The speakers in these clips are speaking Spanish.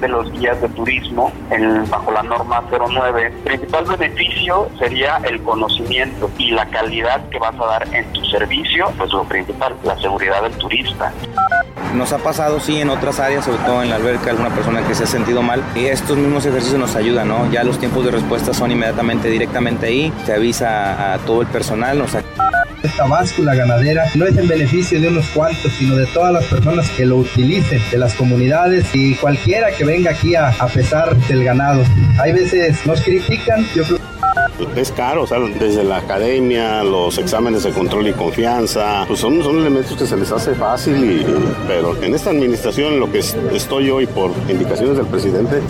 De los guías de turismo bajo la norma 09. El principal beneficio sería el conocimiento y la calidad que vas a dar en tu servicio, pues lo principal, la seguridad del turista. Nos ha pasado, sí, en otras áreas, sobre todo en la alberca, alguna persona que se ha sentido mal. Y estos mismos ejercicios nos ayudan, ¿no? Ya los tiempos de respuesta son inmediatamente, directamente ahí. Se avisa a todo el personal, nos esta báscula ganadera no es en beneficio de unos cuantos, sino de todas las personas que lo utilicen, de las comunidades y cualquiera que venga aquí a, pesar del ganado. Hay veces nos critican, yo creo es caro, o desde la academia, los exámenes de control y confianza, pues son, son elementos que se les hace fácil, y, pero en esta administración, lo que estoy hoy por indicaciones del presidente,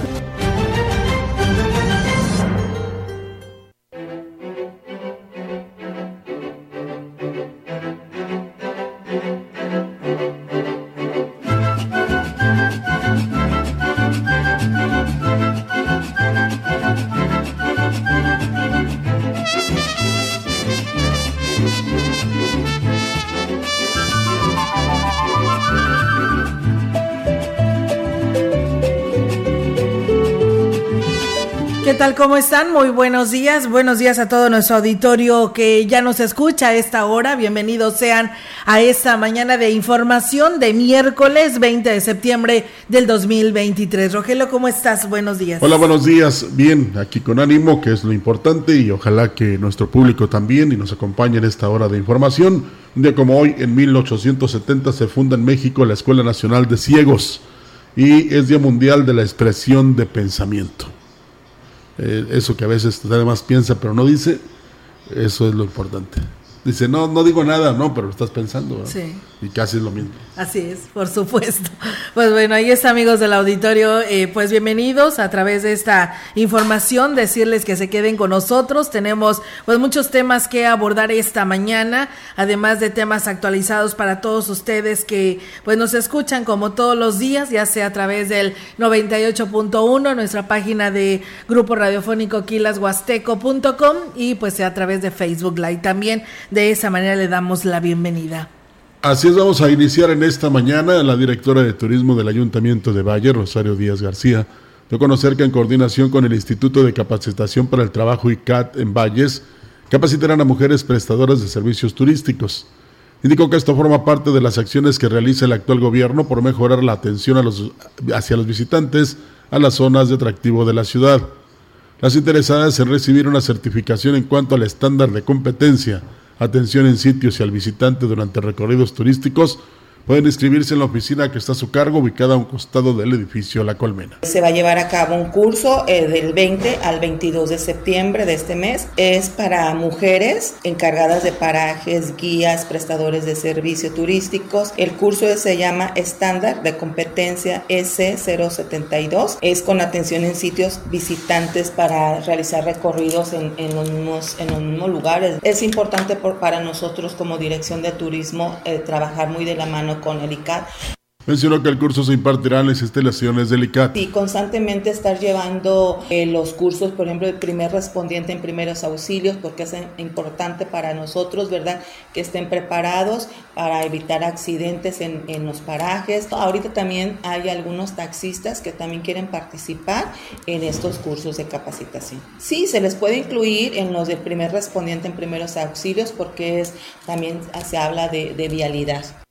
¿Cómo están? Muy buenos días. Buenos días a todo nuestro auditorio que ya nos escucha a esta hora. Bienvenidos sean a esta mañana de información de miércoles 20 de septiembre del 2023. Rogelio, ¿cómo estás? Buenos días. Hola, buenos días. Bien, aquí con ánimo, que es lo importante, y ojalá que nuestro público también y nos acompañe en esta hora de información. Un día como hoy, en 1870, se funda en México la Escuela Nacional de Ciegos y es Día Mundial de la Expresión de Pensamiento. Eh, eso que a veces además piensa pero no dice, eso es lo importante. Dice, no, no digo nada, no, pero estás pensando. Sí. Y casi es lo mismo. Así es, por supuesto. Pues bueno, ahí está, amigos del auditorio. Eh, pues bienvenidos a través de esta información. Decirles que se queden con nosotros. Tenemos pues muchos temas que abordar esta mañana, además de temas actualizados para todos ustedes que pues nos escuchan como todos los días, ya sea a través del 98.1, nuestra página de grupo radiofónico quilashuasteco.com y pues sea a través de Facebook Live. También de esa manera le damos la bienvenida. Así es, vamos a iniciar en esta mañana. La directora de Turismo del Ayuntamiento de Valle, Rosario Díaz García, dio conocer que en coordinación con el Instituto de Capacitación para el Trabajo ICAT en Valles, capacitarán a mujeres prestadoras de servicios turísticos. Indicó que esto forma parte de las acciones que realiza el actual gobierno por mejorar la atención a los, hacia los visitantes a las zonas de atractivo de la ciudad. Las interesadas en recibir una certificación en cuanto al estándar de competencia atención en sitios y al visitante durante recorridos turísticos Pueden inscribirse en la oficina que está a su cargo, ubicada a un costado del edificio La Colmena. Se va a llevar a cabo un curso eh, del 20 al 22 de septiembre de este mes. Es para mujeres encargadas de parajes, guías, prestadores de servicios turísticos. El curso se llama Estándar de Competencia S072. Es con atención en sitios visitantes para realizar recorridos en, en, los, mismos, en los mismos lugares. Es importante por, para nosotros como Dirección de Turismo eh, trabajar muy de la mano con el ICAT. Mencionó que el curso se impartirá en las instalaciones del ICAT. Y constantemente estar llevando eh, los cursos, por ejemplo, el primer respondiente en primeros auxilios, porque es importante para nosotros, ¿verdad? Que estén preparados para evitar accidentes en, en los parajes. Ahorita también hay algunos taxistas que también quieren participar en estos cursos de capacitación. Sí, se les puede incluir en los de primer respondiente en primeros auxilios, porque es también se habla de, de vialidad.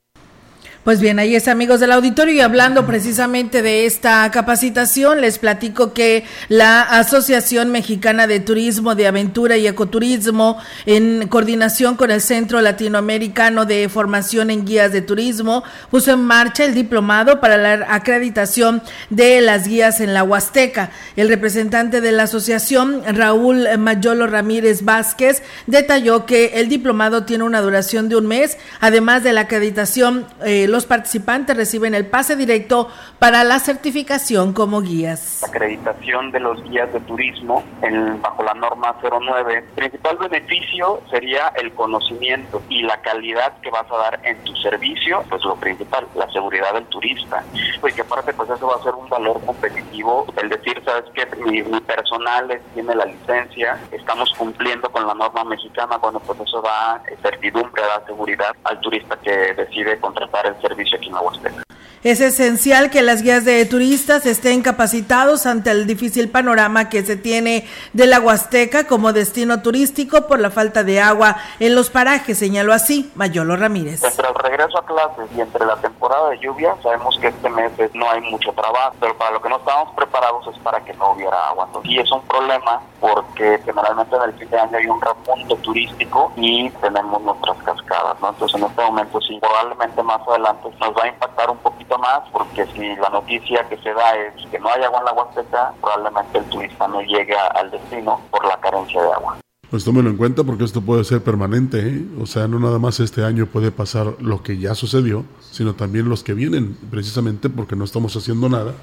Pues bien, ahí es amigos del auditorio y hablando precisamente de esta capacitación, les platico que la Asociación Mexicana de Turismo, de Aventura y Ecoturismo, en coordinación con el Centro Latinoamericano de Formación en Guías de Turismo, puso en marcha el diplomado para la acreditación de las guías en la Huasteca. El representante de la asociación, Raúl Mayolo Ramírez Vázquez, detalló que el diplomado tiene una duración de un mes, además de la acreditación. Eh, los participantes reciben el pase directo para la certificación como guías. La acreditación de los guías de turismo en, bajo la norma 09, el principal beneficio sería el conocimiento y la calidad que vas a dar en tu servicio, pues lo principal, la seguridad del turista. Pues que aparte pues eso va a ser un valor competitivo, el decir, sabes que mi, personal tiene la licencia, estamos cumpliendo con la norma mexicana, bueno pues eso da certidumbre, da seguridad al turista que decide contratar el servicio aquí en la Huasteca. Es esencial que las guías de turistas estén capacitados ante el difícil panorama que se tiene de la Huasteca como destino turístico por la falta de agua en los parajes, señaló así Mayolo Ramírez. Entre el regreso a clases y entre la temporada de lluvia, sabemos que este mes no hay mucho trabajo, pero para lo que no estábamos preparados es para que no hubiera agua. Y es un problema porque generalmente en el fin de año hay un repunte turístico y tenemos nuestras cascadas. Entonces en este momento sí, probablemente más adelante nos va a impactar un poquito más porque si la noticia que se da es que no hay agua en la Huasteca, probablemente el turista no llegue al destino por la carencia de agua. Pues tómelo en cuenta porque esto puede ser permanente, ¿eh? o sea, no nada más este año puede pasar lo que ya sucedió, sino también los que vienen, precisamente porque no estamos haciendo nada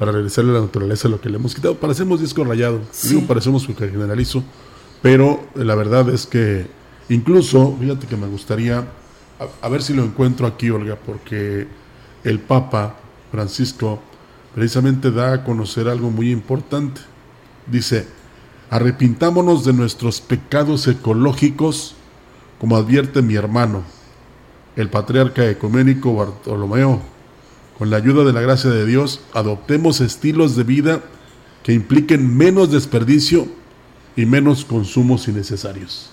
para regresarle a la naturaleza lo que le hemos quitado. Parecemos disco rayado, digo parecemos porque generalizo, pero la verdad es que incluso, fíjate que me gustaría, a ver si lo encuentro aquí, Olga, porque el Papa Francisco precisamente da a conocer algo muy importante. Dice, arrepintámonos de nuestros pecados ecológicos, como advierte mi hermano, el patriarca ecuménico Bartolomeo. Con la ayuda de la gracia de Dios, adoptemos estilos de vida que impliquen menos desperdicio y menos consumos innecesarios.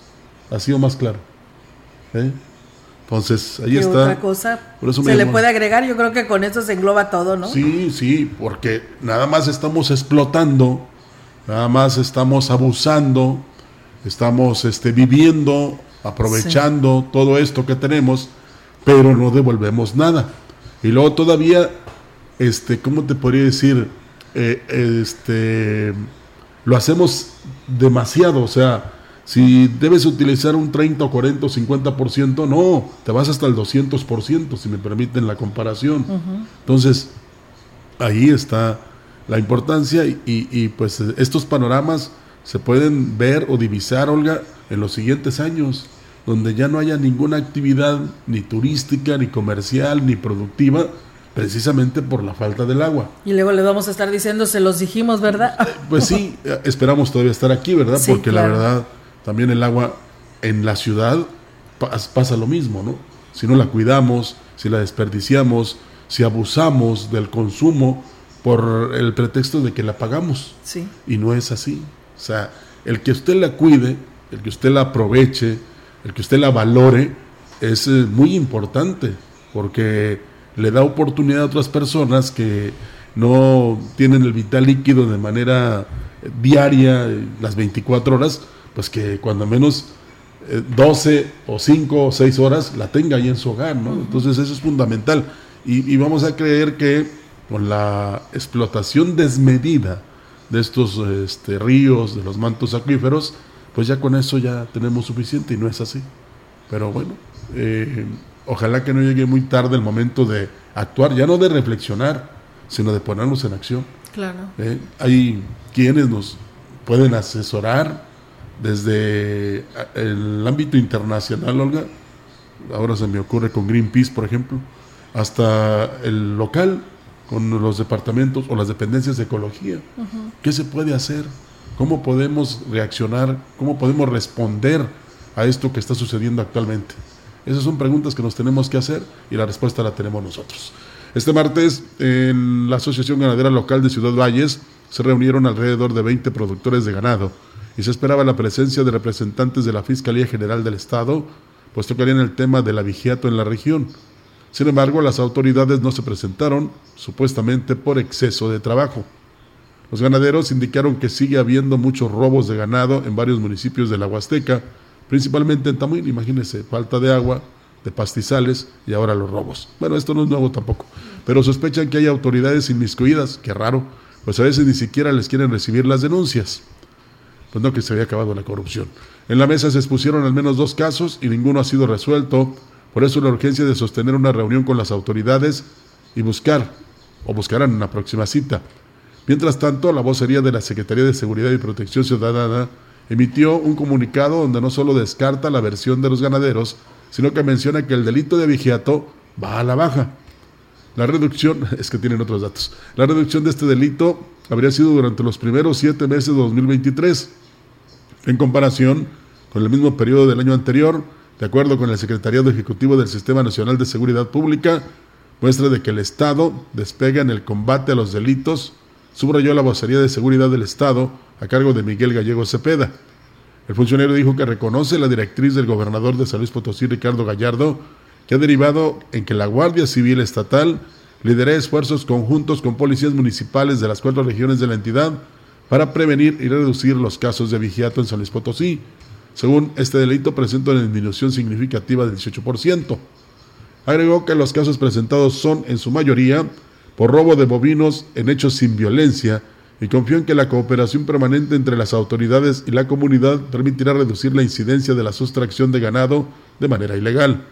Ha sido más claro. ¿Eh? Entonces, ahí está. Otra cosa se le puede agregar, yo creo que con eso se engloba todo, ¿no? Sí, sí, porque nada más estamos explotando, nada más estamos abusando, estamos este, viviendo, aprovechando todo esto que tenemos, pero no devolvemos nada. Y luego todavía, este, ¿cómo te podría decir? Eh, este, lo hacemos demasiado, o sea, si debes utilizar un 30 o 40 o 50%, no, te vas hasta el 200%, si me permiten la comparación. Entonces, ahí está la importancia y, y, pues estos panoramas se pueden ver o divisar, Olga, en los siguientes años, donde ya no haya ninguna actividad ni turística, ni comercial, ni productiva, precisamente por la falta del agua. Y luego le vamos a estar diciendo, se los dijimos, ¿verdad? Eh, pues sí, esperamos todavía estar aquí, ¿verdad? Porque la verdad también el agua en la ciudad pasa lo mismo, ¿no? Si no la cuidamos, si la desperdiciamos, si abusamos del consumo por el pretexto de que la pagamos. Sí. Y no es así. O sea, el que usted la cuide, el que usted la aproveche, el que usted la valore, es eh, muy importante porque le da oportunidad a otras personas que no tienen el vital líquido de manera diaria, las 24 horas, pues que cuando menos 12 eh, o 5 o 6 horas la tenga ahí en su hogar, ¿no? Entonces eso es fundamental. Y, vamos a creer que con la explotación desmedida de estos este, ríos, de los mantos acuíferos, pues ya con eso ya tenemos suficiente y no es así. Pero bueno, eh, ojalá que no llegue muy tarde el momento de actuar, ya no de reflexionar, sino de ponernos en acción. Claro. Eh, hay quienes nos pueden asesorar, desde el ámbito internacional, Olga, ahora se me ocurre con Greenpeace, por ejemplo, hasta el local, con los departamentos o las dependencias de ecología. ¿Qué se puede hacer? ¿Cómo podemos reaccionar? ¿Cómo podemos responder a esto que está sucediendo actualmente? Esas son preguntas que nos tenemos que hacer y la respuesta la tenemos nosotros. Este martes, en la Asociación Ganadera Local de Ciudad Valles, se reunieron alrededor de 20 productores de ganado y se esperaba la presencia de representantes de la Fiscalía General del Estado, pues tocarían el tema del abigiato en la región. Sin embargo, las autoridades no se presentaron, supuestamente por exceso de trabajo. Los ganaderos indicaron que sigue habiendo muchos robos de ganado en varios municipios de la Huasteca, principalmente en Tamuín, imagínense, falta de agua, de pastizales y ahora los robos. Bueno, esto no es nuevo tampoco, pero sospechan que hay autoridades inmiscuidas, qué raro, pues a veces ni siquiera les quieren recibir las denuncias. Pues no que se había acabado la corrupción. En la mesa se expusieron al menos dos casos y ninguno ha sido resuelto, por eso la urgencia de sostener una reunión con las autoridades y buscar, o buscarán una próxima cita. Mientras tanto, la vocería de la Secretaría de Seguridad y Protección Ciudadana emitió un comunicado donde no solo descarta la versión de los ganaderos, sino que menciona que el delito de vigiato va a la baja. La reducción, es que tienen otros datos, la reducción de este delito habría sido durante los primeros siete meses de 2023, en comparación con el mismo periodo del año anterior, de acuerdo con el Secretariado Ejecutivo del Sistema Nacional de Seguridad Pública, muestra de que el Estado despega en el combate a los delitos, subrayó la vocería de seguridad del Estado a cargo de Miguel Gallego Cepeda. El funcionario dijo que reconoce la directriz del gobernador de San Luis Potosí, Ricardo Gallardo, que ha derivado en que la Guardia Civil Estatal lidere esfuerzos conjuntos con policías municipales de las cuatro regiones de la entidad para prevenir y reducir los casos de vigiato en San Luis Potosí. Según este delito, presenta una disminución significativa del 18%. Agregó que los casos presentados son, en su mayoría, por robo de bovinos en hechos sin violencia y confío en que la cooperación permanente entre las autoridades y la comunidad permitirá reducir la incidencia de la sustracción de ganado de manera ilegal.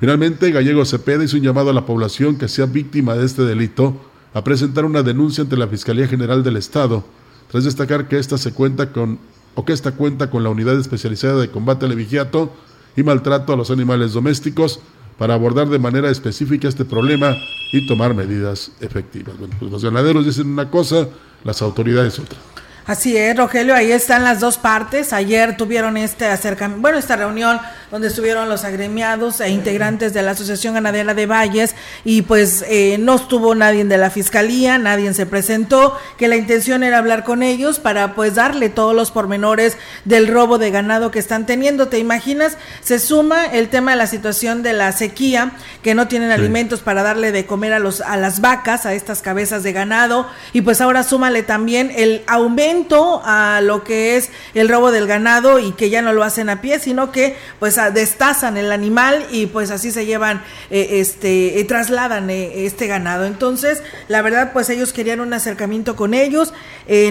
Finalmente, Gallego Cepeda hizo un llamado a la población que sea víctima de este delito a presentar una denuncia ante la Fiscalía General del Estado, tras destacar que esta se cuenta con o que esta cuenta con la unidad especializada de combate al vigiato y maltrato a los animales domésticos para abordar de manera específica este problema y tomar medidas efectivas. Pues los ganaderos dicen una cosa, las autoridades otra. Así es, Rogelio, ahí están las dos partes. Ayer tuvieron este acercamiento, bueno, esta reunión donde estuvieron los agremiados e integrantes de la Asociación Ganadera de Valles y pues eh, no estuvo nadie de la Fiscalía, nadie se presentó, que la intención era hablar con ellos para pues darle todos los pormenores del robo de ganado que están teniendo. ¿Te imaginas? Se suma el tema de la situación de la sequía, que no tienen alimentos para darle de comer a, los, a las vacas, a estas cabezas de ganado, y pues ahora súmale también el aumento a lo que es el robo del ganado y que ya no lo hacen a pie, sino que pues destazan el animal y pues así se llevan, eh, este, eh, trasladan eh, este ganado. Entonces, la verdad, pues ellos querían un acercamiento con ellos,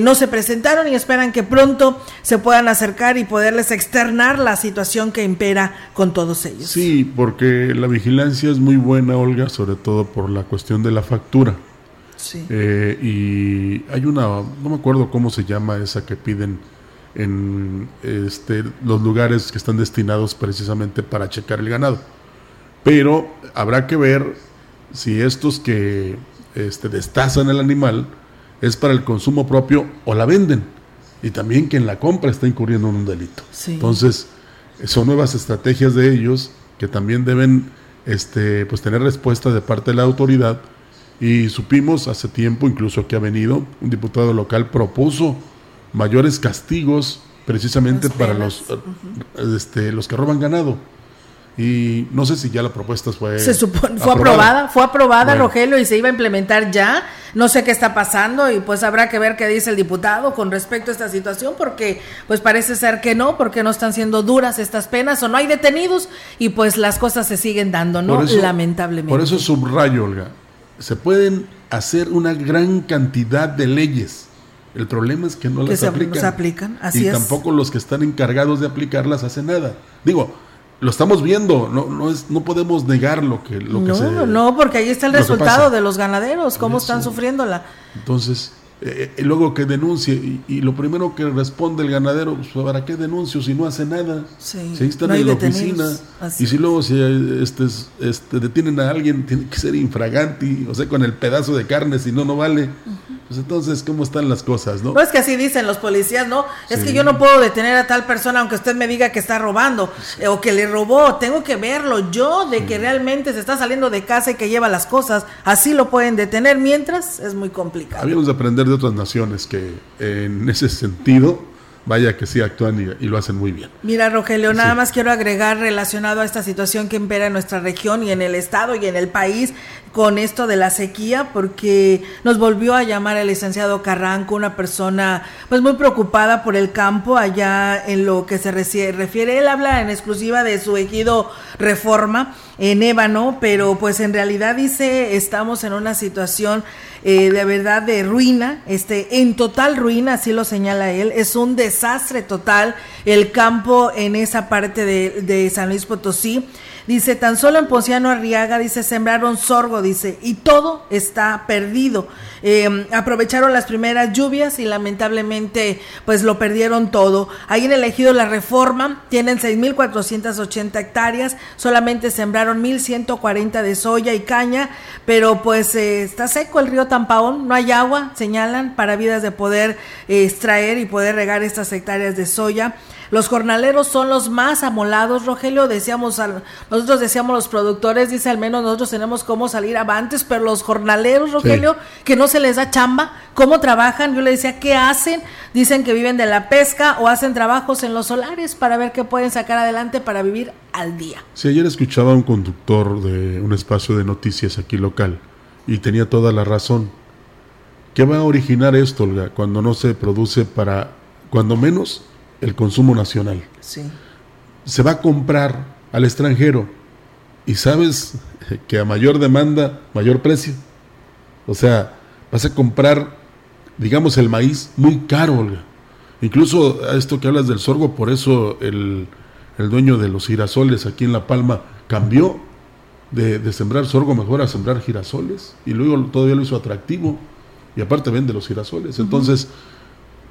no se presentaron y esperan que pronto se puedan acercar y poderles externar la situación que impera con todos ellos. Sí, porque la vigilancia es muy buena, Olga, sobre todo por la cuestión de la factura. Eh, y hay una, no me acuerdo cómo se llama esa que piden en este, los lugares que están destinados precisamente para checar el ganado. Pero habrá que ver si estos que este, destazan el animal es para el consumo propio o la venden. Y también quien la compra está incurriendo en un delito. Entonces, son nuevas estrategias de ellos que también deben este, pues, tener respuesta de parte de la autoridad y supimos hace tiempo, incluso que ha venido, un diputado local propuso mayores castigos precisamente para los, este, los que roban ganado. Y no sé si ya la propuesta fue. Se supone, fue aprobada, fue aprobada, Rogelio, y se iba a implementar ya. No sé qué está pasando, y pues habrá que ver qué dice el diputado con respecto a esta situación, porque pues parece ser que no, porque no están siendo duras estas penas, o no hay detenidos, y pues las cosas se siguen dando, ¿no? Lamentablemente. Por eso subrayo, Olga se pueden hacer una gran cantidad de leyes. El problema es que no las aplican. aplican. y tampoco los que están encargados de aplicarlas hacen nada. Digo, lo estamos viendo, no, no, es, no podemos negar lo que, lo no, que se, No, porque ahí está el resultado de los ganaderos, cómo están sufriéndola. Entonces, eh, y luego que denuncie, y, lo primero que responde el ganadero, pues, ¿para qué denuncio si no hace nada? Sí, si ahí están en la oficina, y si luego si este, este, detienen a alguien, tiene que ser infraganti, o sea, con el pedazo de carne, si no, no vale. Pues entonces, ¿cómo están las cosas, no? No es que así dicen los policías, ¿no? Es que yo no puedo detener a tal persona aunque usted me diga que está robando eh, o que le robó. Tengo que verlo yo de que realmente se está saliendo de casa y que lleva las cosas. Así lo pueden detener, mientras es muy complicado. Habíamos de aprender de otras naciones que en ese sentido vaya que sí actúan y, lo hacen muy bien. Mira, Rogelio, nada más quiero agregar relacionado a esta situación que impera en nuestra región y en el estado y en el país con esto de la sequía, porque nos volvió a llamar el licenciado Carranco, una persona pues muy preocupada por el campo allá en lo que se refiere. Él habla en exclusiva de su ejido Reforma en Ébano, pero pues en realidad dice estamos en una situación eh, de verdad de ruina, este, en total ruina, así lo señala él, es un desastre total el campo en esa parte de, de San Luis Potosí. Dice, tan solo en Ponciano Arriaga, dice, sembraron sorgo, dice, y todo está perdido. Em, aprovecharon las primeras lluvias y lamentablemente pues lo perdieron todo. Ahí en el ejido La Reforma tienen 6.480 hectáreas, solamente sembraron 1.140 de soya y caña, pero pues eh, está seco el río Tampaón, no hay agua, señalan, para vidas de poder eh, extraer y poder regar estas hectáreas de soya. Los jornaleros son los más amolados, Rogelio, decíamos, nosotros decíamos los productores, dice al menos nosotros tenemos cómo salir avantes, pero los jornaleros, Rogelio, que no se les da chamba, cómo trabajan, yo le decía, ¿qué hacen? Dicen que viven de la pesca o hacen trabajos en los solares para ver qué pueden sacar adelante para vivir al día. Sí, ayer escuchaba a un conductor de un espacio de noticias aquí local y tenía toda la razón. ¿Qué va a originar esto, Olga, cuando no se produce para, cuando menos, el consumo nacional. Se va a comprar al extranjero y sabes que a mayor demanda, mayor precio. O sea, vas a comprar, digamos, el maíz muy caro, Olga. Incluso a esto que hablas del sorgo, por eso el, dueño de los girasoles aquí en La Palma cambió de, sembrar sorgo mejor a sembrar girasoles y luego todavía lo hizo atractivo y aparte vende los girasoles. Entonces,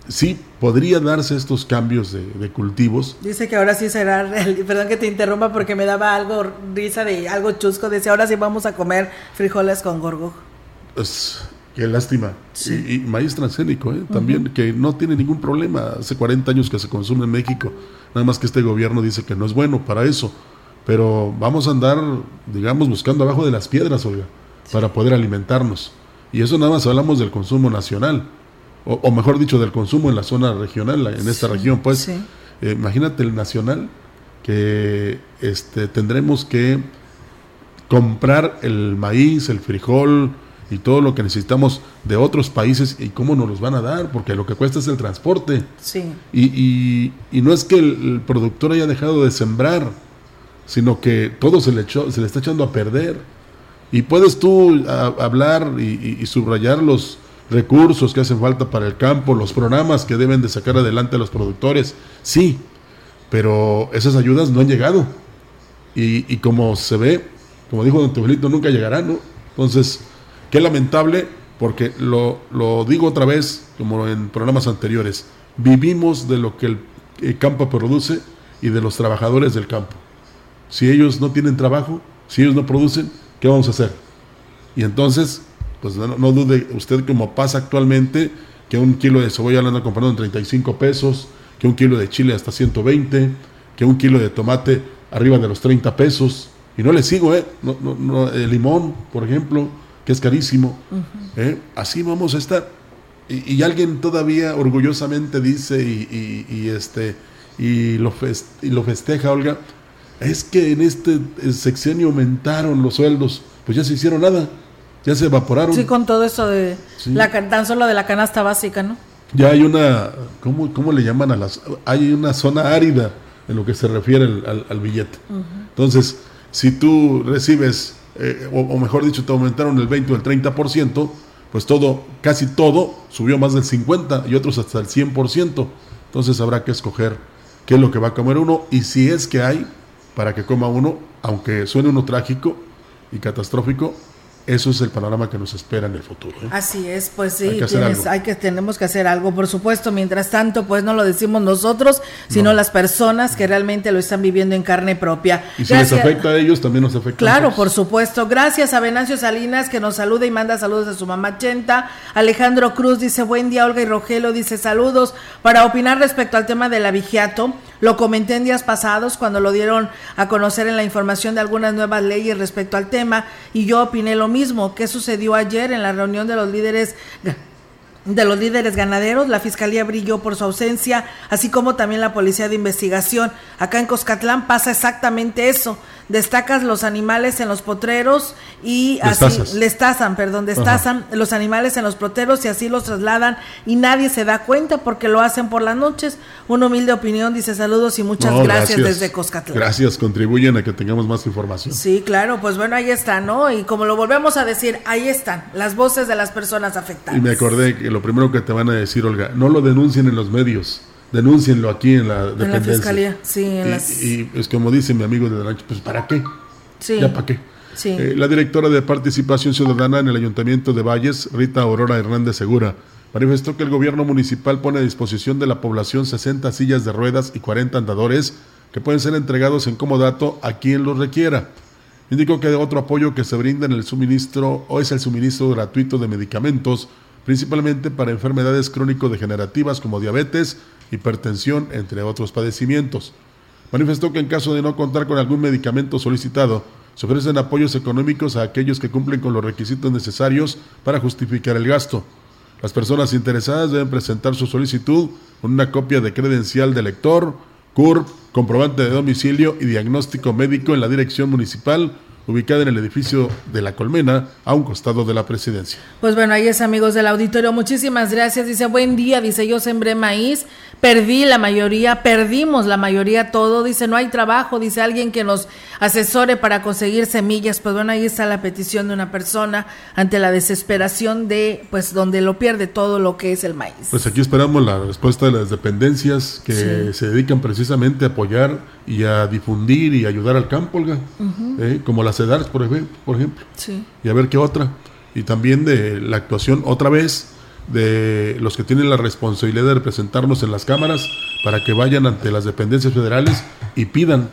sí podría darse estos cambios de, cultivos. Dice que ahora sí será, perdón que te interrumpa porque me daba algo risa de algo chusco, decía ahora sí vamos a comer frijoles con gorgo. Pues, qué lástima. Y, maíz transgénico, ¿eh? también, que no tiene ningún problema. Hace 40 años que se consume en México. Nada más que este gobierno dice que no es bueno para eso. Pero vamos a andar, digamos, buscando abajo de las piedras, oiga, para poder alimentarnos. Y eso nada más hablamos del consumo nacional o, mejor dicho, del consumo en la zona regional, en esta región, pues, eh, imagínate el nacional, que este, tendremos que comprar el maíz, el frijol y todo lo que necesitamos de otros países y cómo nos los van a dar, porque lo que cuesta es el transporte. Sí. Y, y, no es que el, productor haya dejado de sembrar, sino que todo se le, echó, se le está echando a perder. Y puedes tú hablar y, y subrayar los, recursos que hacen falta para el campo, los programas que deben de sacar adelante los productores, sí, pero esas ayudas no han llegado. Y, como se ve, como dijo don Teofilito, nunca llegarán, ¿no? Entonces, qué lamentable, porque lo, lo digo otra vez, como en programas anteriores, vivimos de lo que el campo produce y de los trabajadores del campo. Si ellos no tienen trabajo, si ellos no producen, ¿qué vamos a hacer? Y entonces pues no, dude usted como pasa actualmente, que un kilo de cebolla lo anda comprando en 35 pesos, que un kilo de chile hasta 120, que un kilo de tomate arriba de los 30 pesos. Y no le sigo, ¿eh? No, no, el limón, por ejemplo, que es carísimo. ¿eh? Así vamos a estar. Y, alguien todavía orgullosamente dice y, este, y, lo y lo festeja, Olga, es que en este sexenio aumentaron los sueldos. Pues ya se hicieron nada ya se evaporaron. Sí, con todo eso de la tan solo de la canasta básica, ¿no? Ya hay una, ¿cómo, cómo le llaman a las? Hay una zona árida en lo que se refiere al, billete. Entonces, si tú recibes, eh, o, mejor dicho, te aumentaron el 20 o el 30%, pues todo, casi todo subió más del 50 y otros hasta el 100%. Entonces habrá que escoger qué es lo que va a comer uno y si es que hay para que coma uno, aunque suene uno trágico y catastrófico, eso es el panorama que nos espera en el futuro. ¿eh? Así es, pues sí, hay que, tenemos que hacer algo, por supuesto. Mientras tanto, pues no lo decimos nosotros, sino las personas que realmente lo están viviendo en carne propia. Y si les afecta a ellos, también nos afecta Claro, por supuesto. Gracias a Venancio Salinas, que nos saluda y manda saludos a su mamá Chenta. Alejandro Cruz dice, buen día, Olga y Rogelio dice, saludos. Para opinar respecto al tema del abigiato, lo comenté en días pasados cuando lo dieron a conocer en la información de algunas nuevas leyes respecto al tema y yo opiné lo mismo. ¿Qué sucedió ayer en la reunión de los líderes de los líderes ganaderos. La fiscalía brilló por su ausencia, así como también la policía de investigación. Acá en Coscatlán pasa exactamente eso. Destacas los animales en los potreros y así les tasan, perdón, destazan los animales en los potreros y así los trasladan y nadie se da cuenta porque lo hacen por las noches. Una humilde opinión dice saludos y muchas gracias, desde Coscatlán. Gracias, contribuyen a que tengamos más información. Sí, claro, pues bueno, ahí está, ¿no? Y como lo volvemos a decir, ahí están las voces de las personas afectadas. Y me acordé que lo primero que te van a decir, Olga, no lo denuncien en los medios, denúncienlo aquí en la dependencia. En la fiscalía, sí. En y, las... y, es como dice mi amigo de rancho, pues ¿para qué? Sí. ¿Ya para qué? Sí. Eh, la directora de Participación Ciudadana en el Ayuntamiento de Valles, Rita Aurora Hernández Segura, manifestó que el gobierno municipal pone a disposición de la población 60 sillas de ruedas y 40 andadores que pueden ser entregados en comodato a quien los requiera. Indicó que otro apoyo que se brinda en el suministro o es el suministro gratuito de medicamentos principalmente para enfermedades crónico-degenerativas como diabetes, hipertensión, entre otros padecimientos. Manifestó que en caso de no contar con algún medicamento solicitado, se ofrecen apoyos económicos a aquellos que cumplen con los requisitos necesarios para justificar el gasto. Las personas interesadas deben presentar su solicitud con una copia de credencial de lector, CURP, comprobante de domicilio y diagnóstico médico en la dirección municipal ubicada en el edificio de la Colmena, a un costado de la presidencia. Pues bueno, ahí es amigos del auditorio, muchísimas gracias. Dice, buen día, dice, yo sembré maíz, perdí la mayoría, perdimos la mayoría todo, dice, no hay trabajo, dice alguien que nos asesore para conseguir semillas. Pues bueno, ahí está la petición de una persona ante la desesperación de, pues, donde lo pierde todo lo que es el maíz. Pues aquí esperamos la respuesta de las dependencias que sí. se dedican precisamente a apoyar y a difundir y ayudar al campo, Olga, uh -huh. ¿eh? como la CEDARS, por ejemplo, por ejemplo. Sí. Y a ver qué otra. Y también de la actuación, otra vez, de los que tienen la responsabilidad de representarnos en las cámaras para que vayan ante las dependencias federales y pidan.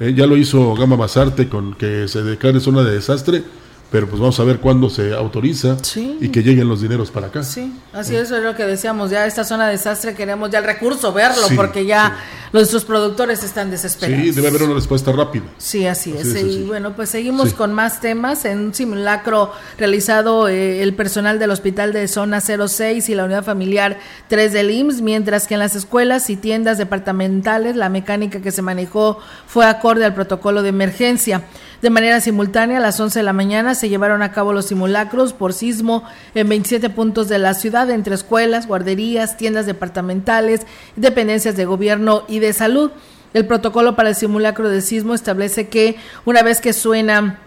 ¿eh? ya lo hizo Gama Basarte con que se declare zona de desastre pero pues vamos a ver cuándo se autoriza sí. y que lleguen los dineros para acá. Sí, así es, es lo que decíamos, ya esta zona de desastre queremos ya el recurso, verlo, sí, porque ya sí. nuestros productores están desesperados. Sí, debe haber una respuesta rápida. Sí, así, así es. es. Y bueno, pues seguimos con más temas. En un simulacro realizado eh, el personal del Hospital de Zona 06 y la Unidad Familiar 3 del IMSS, mientras que en las escuelas y tiendas departamentales la mecánica que se manejó fue acorde al protocolo de emergencia. De manera simultánea, a las 11 de la mañana se llevaron a cabo los simulacros por sismo en 27 puntos de la ciudad, entre escuelas, guarderías, tiendas departamentales, dependencias de gobierno y de salud. El protocolo para el simulacro de sismo establece que una vez que suena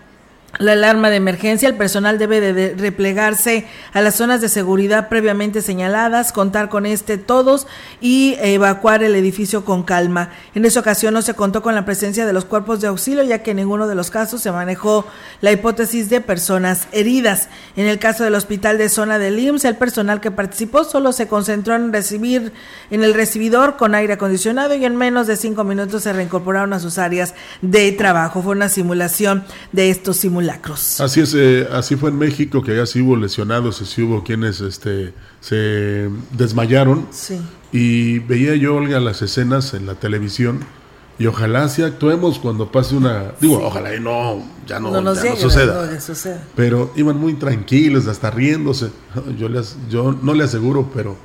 la alarma de emergencia, el personal debe de replegarse a las zonas de seguridad previamente señaladas, contar con este todos y evacuar el edificio con calma. En esa ocasión no se contó con la presencia de los cuerpos de auxilio, ya que en ninguno de los casos se manejó la hipótesis de personas heridas. En el caso del hospital de zona del IMSS, el personal que participó solo se concentró en recibir en el recibidor con aire acondicionado y en menos de cinco minutos se reincorporaron a sus áreas de trabajo. Fue una simulación de estos simulacros. Lacros. Así es, eh, así fue en México, que ya sí hubo lesionados, sí hubo quienes este, se desmayaron. Sí. Y veía yo, Olga, las escenas en la televisión. Y ojalá sí actuemos cuando pase una. Digo, sí. ojalá y no, ya no, no, nos ya llegue, no suceda. No suceda. Pero iban muy tranquilos, hasta riéndose. Yo, les, yo no le aseguro, pero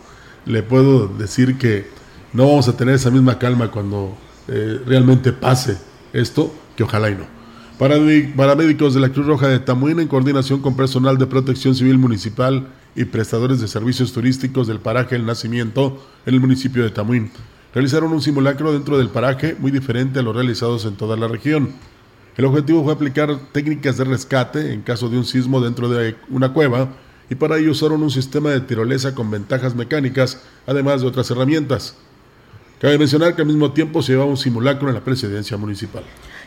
le puedo decir que no vamos a tener esa misma calma cuando eh, realmente pase esto, que ojalá y no. Paramédicos de la Cruz Roja de Tamuín, en coordinación con personal de protección civil municipal y prestadores de servicios turísticos del paraje El Nacimiento en el municipio de Tamuín, realizaron un simulacro dentro del paraje muy diferente a los realizados en toda la región. El objetivo fue aplicar técnicas de rescate en caso de un sismo dentro de una cueva y para ello usaron un sistema de tirolesa con ventajas mecánicas, además de otras herramientas. Cabe mencionar que al mismo tiempo se llevaba un simulacro en la presidencia municipal.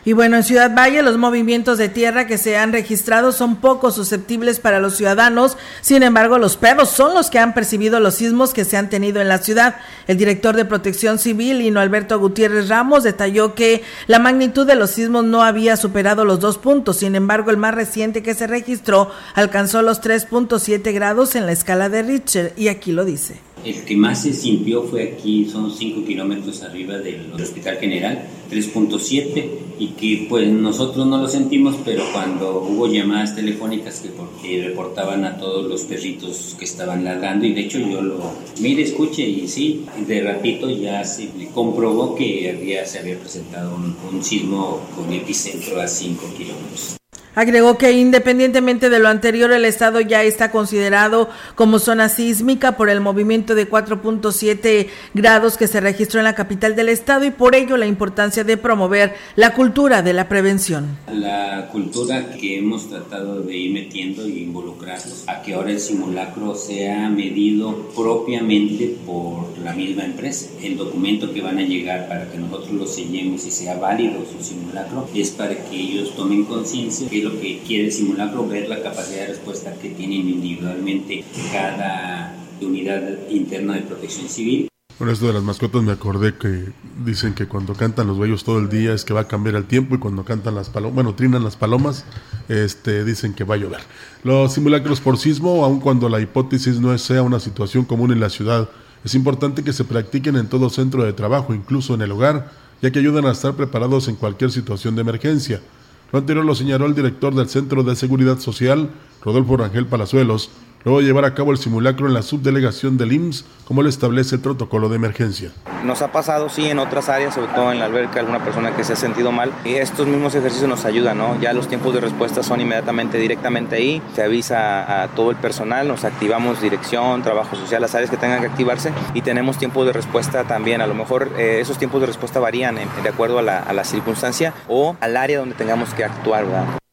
Y bueno, en Ciudad Valle los movimientos de tierra que se han registrado son poco susceptibles para los ciudadanos. Sin embargo, los perros son los que han percibido los sismos que se han tenido en la ciudad. El director de Protección Civil, Hino Alberto Gutiérrez Ramos, detalló que la magnitud de los sismos no había superado los dos puntos. Sin embargo, el más reciente que se registró alcanzó los 3.7 grados en la escala de Richter. Y aquí lo dice. El que más se sintió fue aquí, son 5 kilómetros arriba del Hospital General, 3.7, y que pues nosotros no lo sentimos, pero cuando hubo llamadas telefónicas que reportaban a todos los perritos que estaban ladrando, y de hecho yo lo, mire, escuche, y sí, de ratito ya se comprobó que había, se había presentado un, un sismo con epicentro a 5 kilómetros. Agregó que independientemente de lo anterior, el estado ya está considerado como zona sísmica por el movimiento de 4.7 grados que se registró en la capital del estado y por ello la importancia de promover la cultura de la prevención. La cultura que hemos tratado de ir metiendo e involucrarnos a que ahora el simulacro sea medido propiamente por la misma empresa. El documento que van a llegar para que nosotros lo sellemos y sea válido su simulacro es para que ellos tomen conciencia que lo que quiere el simulacro, ver la capacidad de respuesta que tienen individualmente cada unidad interna de protección civil. Con esto de las mascotas me acordé que dicen que cuando cantan los bellos todo el día es que va a cambiar el tiempo y cuando cantan las palomas, bueno, trinan las palomas, este, dicen que va a llover. Los simulacros por sismo, aun cuando la hipótesis no sea una situación común en la ciudad, es importante que se practiquen en todo centro de trabajo, incluso en el hogar, ya que ayudan a estar preparados en cualquier situación de emergencia. Lo anterior lo señaló el director del Centro de Seguridad Social, Rodolfo Rangel Palazuelos, luego llevar a cabo el simulacro en la subdelegación del IMSS, como lo establece el protocolo de emergencia. Nos ha pasado, sí, en otras áreas, sobre todo en la alberca, alguna persona que se ha sentido mal. Y estos mismos ejercicios nos ayudan, ¿no? Ya los tiempos de respuesta son inmediatamente, directamente ahí. Se avisa a todo el personal, nos activamos dirección, trabajo social, las áreas que tengan que activarse y tenemos tiempos de respuesta también. A lo mejor eh, esos tiempos de respuesta varían de acuerdo a la, a la circunstancia o al área donde tengamos que actuar, ¿verdad?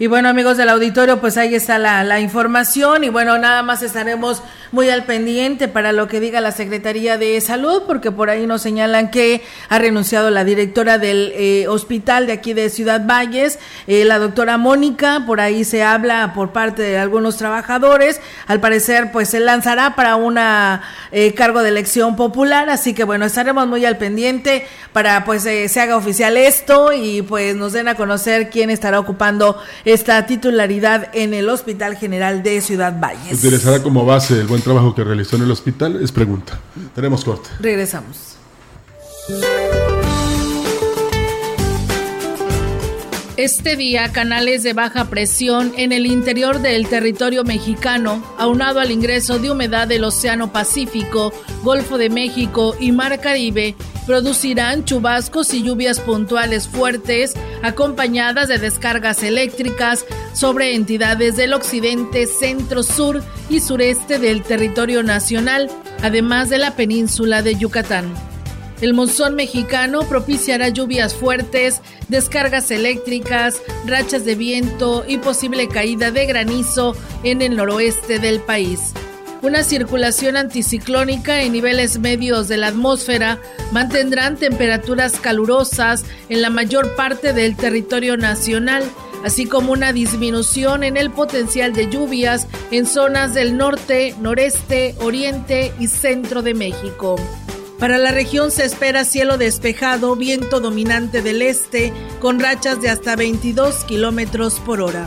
Y bueno, amigos del auditorio, pues ahí está la, la, información. Y bueno, nada más estaremos muy al pendiente para lo que diga la Secretaría de Salud, porque por ahí nos señalan que ha renunciado la directora del eh, hospital de aquí de Ciudad Valles, eh, la doctora Mónica, por ahí se habla por parte de algunos trabajadores, al parecer pues se lanzará para una eh, cargo de elección popular, así que bueno, estaremos muy al pendiente para pues se haga oficial esto y pues nos den a conocer quién estará ocupando esta titularidad en el Hospital General de Ciudad Valles. Utilizará como base el buen trabajo que realizó en el hospital, es pregunta. Tenemos corte. Regresamos. Este día, canales de baja presión en el interior del territorio mexicano, aunado al ingreso de humedad del Océano Pacífico, Golfo de México y Mar Caribe, producirán chubascos y lluvias puntuales fuertes, acompañadas de descargas eléctricas sobre entidades del occidente, centro, sur y sureste del territorio nacional, además de la península de Yucatán. El monzón mexicano propiciará lluvias fuertes, descargas eléctricas, rachas de viento y posible caída de granizo en el noroeste del país. Una circulación anticiclónica en niveles medios de la atmósfera mantendrán temperaturas calurosas en la mayor parte del territorio nacional, así como una disminución en el potencial de lluvias en zonas del norte, noreste, oriente y centro de México. Para la región se espera cielo despejado, viento dominante del este, con rachas de hasta 22 kilómetros por hora.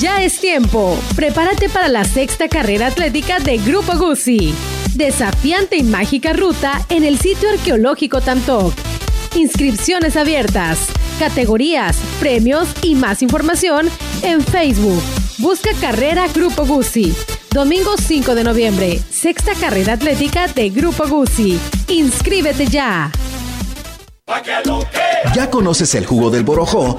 Ya es tiempo. Prepárate para la sexta carrera atlética de Grupo Guzzi. Desafiante y mágica ruta en el sitio arqueológico Tantoc. Inscripciones abiertas, categorías, premios y más información en Facebook. Busca Carrera Grupo Guzzi. Domingo 5 de noviembre, sexta carrera atlética de Grupo Guzzi. Inscríbete ya. ¿Ya conoces el jugo del Borojó?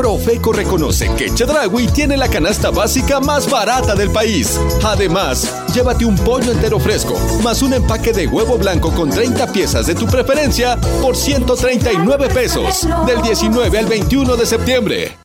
Profeco reconoce que Chedragui tiene la canasta básica más barata del país. Además, llévate un pollo entero fresco, más un empaque de huevo blanco con 30 piezas de tu preferencia por 139 pesos, del 19 al 21 de septiembre.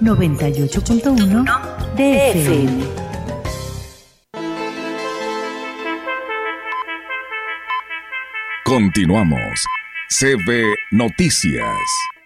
98.1 DFM. Continuamos. CB Noticias.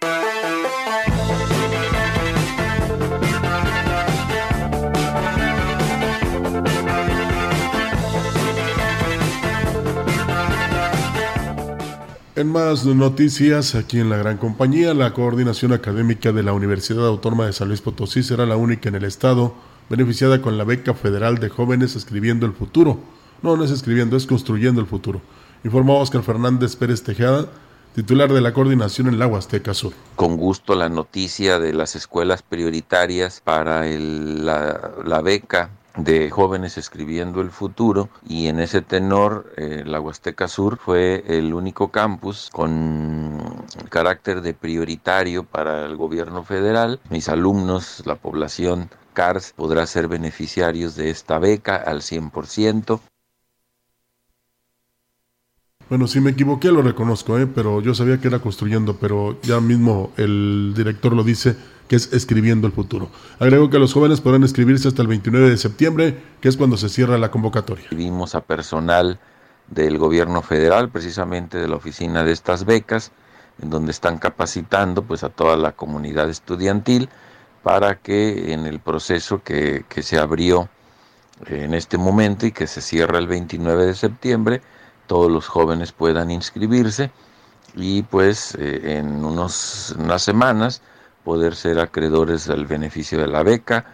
En más noticias, aquí en la gran compañía, la coordinación académica de la Universidad Autónoma de San Luis Potosí será la única en el estado beneficiada con la beca federal de jóvenes escribiendo el futuro. No, no es escribiendo, es construyendo el futuro. Informó Oscar Fernández Pérez Tejada, titular de la coordinación en la Huasteca Sur. Con gusto la noticia de las escuelas prioritarias para la beca de jóvenes escribiendo el futuro y en ese tenor eh, la Huasteca Sur fue el único campus con carácter de prioritario para el gobierno federal. Mis alumnos, la población CARS podrá ser beneficiarios de esta beca al 100%. Bueno, si me equivoqué lo reconozco, ¿eh? pero yo sabía que era construyendo, pero ya mismo el director lo dice que es escribiendo el futuro. Agrego que los jóvenes podrán escribirse hasta el 29 de septiembre, que es cuando se cierra la convocatoria. Vimos a personal del gobierno federal, precisamente de la oficina de estas becas, en donde están capacitando pues a toda la comunidad estudiantil para que en el proceso que, que se abrió en este momento y que se cierra el 29 de septiembre, todos los jóvenes puedan inscribirse y pues eh, en unos, unas semanas poder ser acreedores del beneficio de la beca.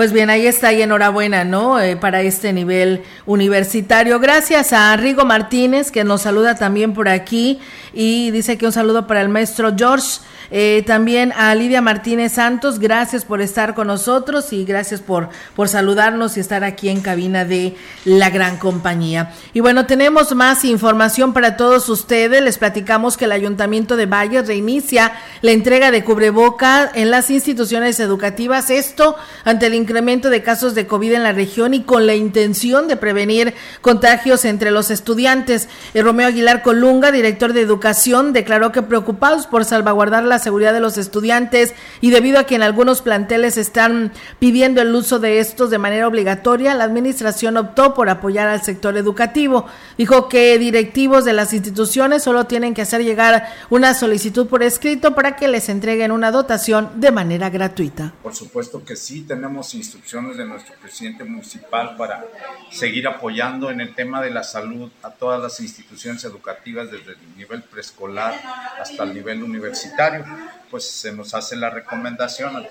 Pues bien, ahí está y enhorabuena, ¿no? Eh, para este nivel universitario. Gracias a Rigo Martínez, que nos saluda también por aquí y dice que un saludo para el maestro George. Eh, también a Lidia Martínez Santos, gracias por estar con nosotros y gracias por, por saludarnos y estar aquí en cabina de la gran compañía. Y bueno, tenemos más información para todos ustedes. Les platicamos que el Ayuntamiento de Valles reinicia la entrega de cubreboca en las instituciones educativas. Esto ante el incremento de casos de COVID en la región y con la intención de prevenir contagios entre los estudiantes. El Romeo Aguilar Colunga, director de Educación, declaró que preocupados por salvaguardar la seguridad de los estudiantes y debido a que en algunos planteles están pidiendo el uso de estos de manera obligatoria, la administración optó por apoyar al sector educativo. Dijo que directivos de las instituciones solo tienen que hacer llegar una solicitud por escrito para que les entreguen una dotación de manera gratuita. Por supuesto que sí, tenemos instrucciones de nuestro presidente municipal para seguir apoyando en el tema de la salud a todas las instituciones educativas desde el nivel preescolar hasta el nivel universitario. Pues se nos hace la recomendación ante,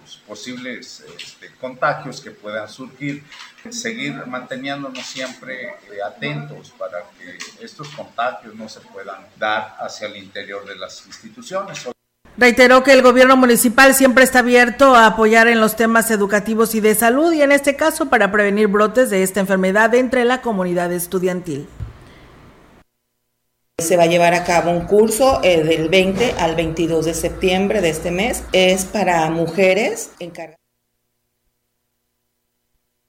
los posibles este, contagios que puedan surgir, seguir manteniéndonos siempre eh, atentos para que estos contagios no se puedan dar hacia el interior de las instituciones. Reiteró que el gobierno municipal siempre está abierto a apoyar en los temas educativos y de salud y en este caso para prevenir brotes de esta enfermedad entre la comunidad estudiantil. Se va a llevar a cabo un curso eh, del 20 al 22 de septiembre de este mes. Es para mujeres encargadas.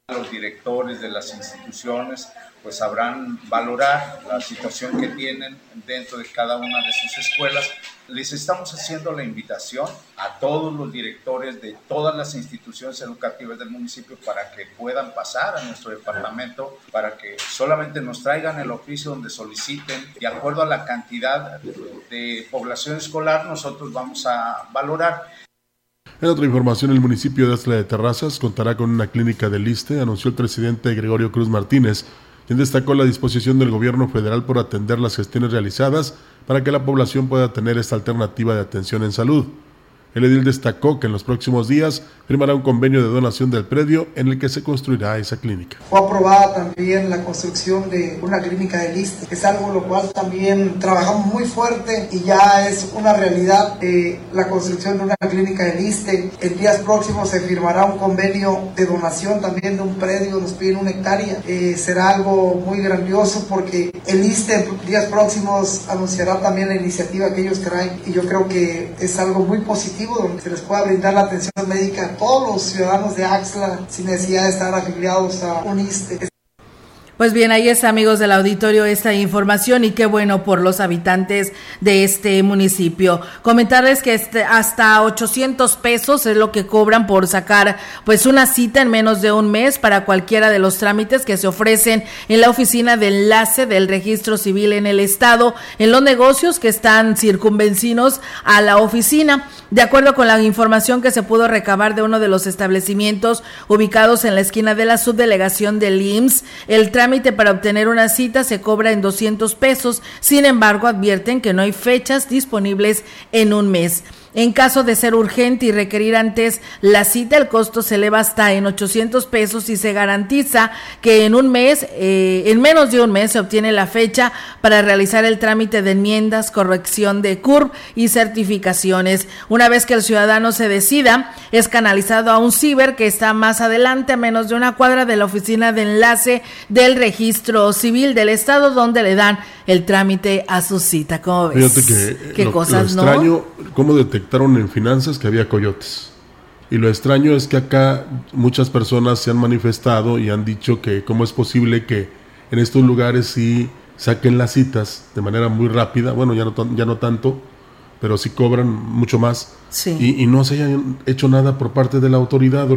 Los directores de las instituciones pues sabrán valorar la situación que tienen dentro de cada una de sus escuelas. Les estamos haciendo la invitación a todos los directores de todas las instituciones educativas del municipio para que puedan pasar a nuestro departamento, para que solamente nos traigan el oficio donde soliciten, de acuerdo a la cantidad de población escolar, nosotros vamos a valorar. En otra información, el municipio de Asla de Terrazas contará con una clínica de liste, anunció el presidente Gregorio Cruz Martínez quien destacó la disposición del gobierno federal por atender las gestiones realizadas para que la población pueda tener esta alternativa de atención en salud. El edil destacó que en los próximos días firmará un convenio de donación del predio en el que se construirá esa clínica. Fue aprobada también la construcción de una clínica de liste, que es algo lo cual también trabajamos muy fuerte y ya es una realidad eh, la construcción de una clínica de liste. En días próximos se firmará un convenio de donación también de un predio, nos piden una hectárea. Eh, será algo muy grandioso porque el liste en días próximos anunciará también la iniciativa que ellos traen y yo creo que es algo muy positivo donde se les pueda brindar la atención médica a todos los ciudadanos de Axla sin necesidad de estar afiliados a un ISTE. Pues bien, ahí está, amigos del auditorio, esta información y qué bueno por los habitantes de este municipio. Comentarles que este, hasta 800 pesos es lo que cobran por sacar pues una cita en menos de un mes para cualquiera de los trámites que se ofrecen en la oficina de enlace del registro civil en el estado, en los negocios que están circunvencinos a la oficina. De acuerdo con la información que se pudo recabar de uno de los establecimientos ubicados en la esquina de la subdelegación del IMSS, el trámite para obtener una cita se cobra en 200 pesos. Sin embargo, advierten que no hay fechas disponibles en un mes. En caso de ser urgente y requerir antes la cita, el costo se eleva hasta en 800 pesos y se garantiza que en un mes, eh, en menos de un mes, se obtiene la fecha para realizar el trámite de enmiendas, corrección de CURB y certificaciones. Una vez que el ciudadano se decida, es canalizado a un ciber que está más adelante, a menos de una cuadra de la oficina de enlace del registro civil del Estado, donde le dan el trámite a su cita. ¿Cómo ves? Fíjate que ¿Qué cosas, extraño, ¿cómo detectaron en finanzas que había coyotes? Y lo extraño es que acá muchas personas se han manifestado y han dicho que cómo es posible que en estos lugares sí saquen las citas de manera muy rápida, bueno, ya no, ya no tanto, pero sí cobran mucho más. Y, no se haya hecho nada por parte de la autoridad,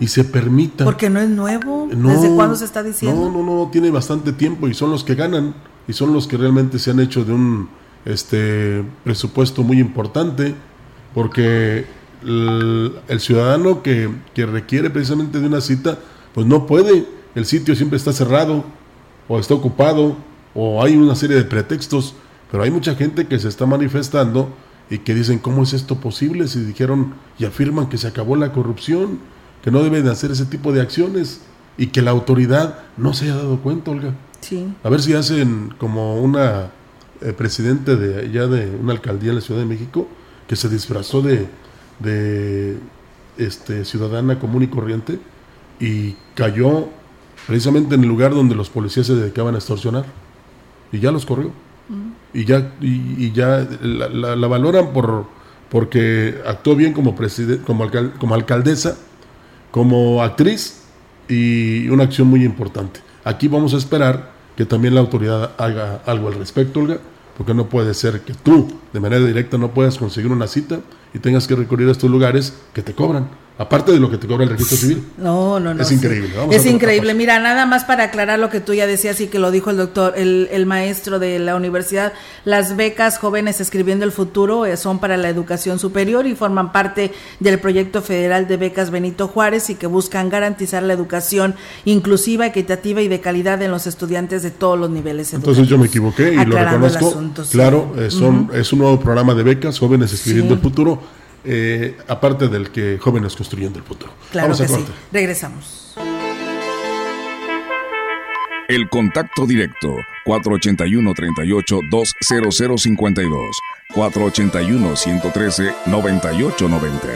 Y se permita. Porque no es nuevo. ¿Desde cuándo se está diciendo? No, no, no, tiene bastante tiempo y son los que ganan y son los que realmente se han hecho de un este presupuesto muy importante porque el, ciudadano que, que, requiere precisamente de una cita pues no puede. El sitio siempre está cerrado o está ocupado o hay una serie de pretextos. Pero hay mucha gente que se está manifestando y que dicen cómo es esto posible si dijeron y afirman que se acabó la corrupción que no deben de hacer ese tipo de acciones y que la autoridad no se haya dado cuenta Olga. A ver si hacen como una eh, presidente de ya de una alcaldía en la Ciudad de México que se disfrazó de, de este, ciudadana común y corriente y cayó precisamente en el lugar donde los policías se dedicaban a extorsionar. Y ya los corrió. Y ya y, ya la, valoran por porque actuó bien como presidente como, como alcaldesa como actriz y una acción muy importante. Aquí vamos a esperar que también la autoridad haga algo al respecto, Olga, porque no puede ser que tú de manera directa no puedas conseguir una cita y tengas que recurrir a estos lugares que te cobran. Aparte de lo que te cobra el registro civil. No, no, no. Es increíble. es increíble. Mira, nada más para aclarar lo que tú ya decías y que lo dijo el doctor, el, el maestro de la universidad, las becas jóvenes escribiendo el futuro eh, son para la educación superior y forman parte del proyecto federal de becas Benito Juárez y que buscan garantizar la educación inclusiva, equitativa y de calidad en los estudiantes de todos los niveles. Entonces yo me equivoqué y lo reconozco. claro, eh, son, es un nuevo programa de becas jóvenes escribiendo el futuro eh, aparte del que jóvenes construyendo el futuro. Claro que sí. Regresamos. El contacto directo 481 38 20052 481 113 9890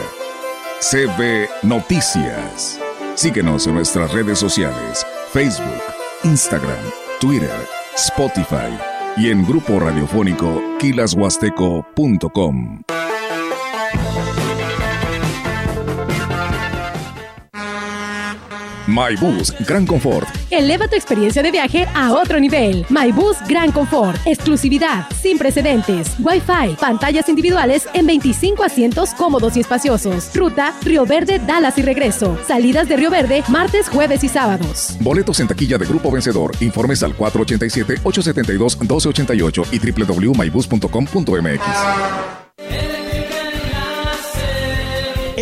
CB Noticias. Síguenos en nuestras redes sociales: Facebook, Instagram, Twitter, Spotify y en grupo radiofónico kilashuasteco.com. MyBus Gran Confort. Eleva tu experiencia de viaje a otro nivel. MyBus Gran Confort. Exclusividad, sin precedentes. Wi-Fi, pantallas individuales en 25 asientos cómodos y espaciosos. Ruta Río Verde, Dallas y regreso. Salidas de Río Verde, martes, jueves y sábados. Boletos en taquilla de Grupo Vencedor. Informes al 487-872-1288 y www.mybus.com.mx.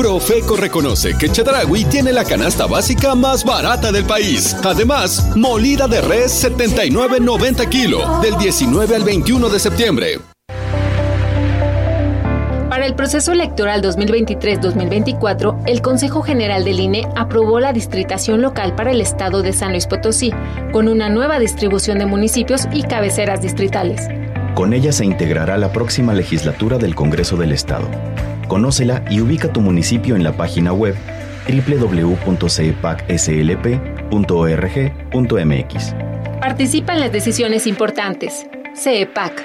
Profeco reconoce que Chedragui tiene la canasta básica más barata del país. Además, molida de res 79.90 kilo del 19 al 21 de septiembre. Para el proceso electoral 2023-2024, el Consejo General del INE aprobó la distritación local para el estado de San Luis Potosí, con una nueva distribución de municipios y cabeceras distritales. Con ella se integrará la próxima legislatura del Congreso del Estado. Conócela y ubica tu municipio en la página web www.cepacslp.org.mx. Participa en las decisiones importantes. CEPAC.